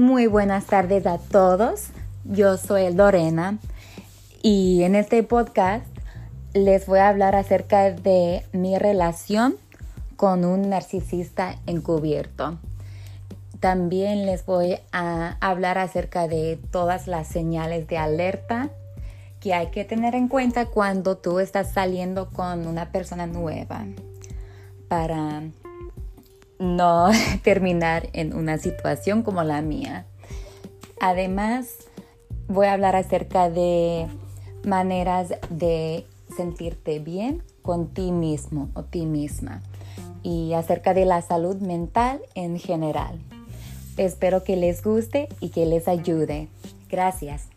Muy buenas tardes a todos. Yo soy Lorena y en este podcast les voy a hablar acerca de mi relación con un narcisista encubierto. También les voy a hablar acerca de todas las señales de alerta que hay que tener en cuenta cuando tú estás saliendo con una persona nueva para no terminar en una situación como la mía. Además, voy a hablar acerca de maneras de sentirte bien con ti mismo o ti misma y acerca de la salud mental en general. Espero que les guste y que les ayude. Gracias.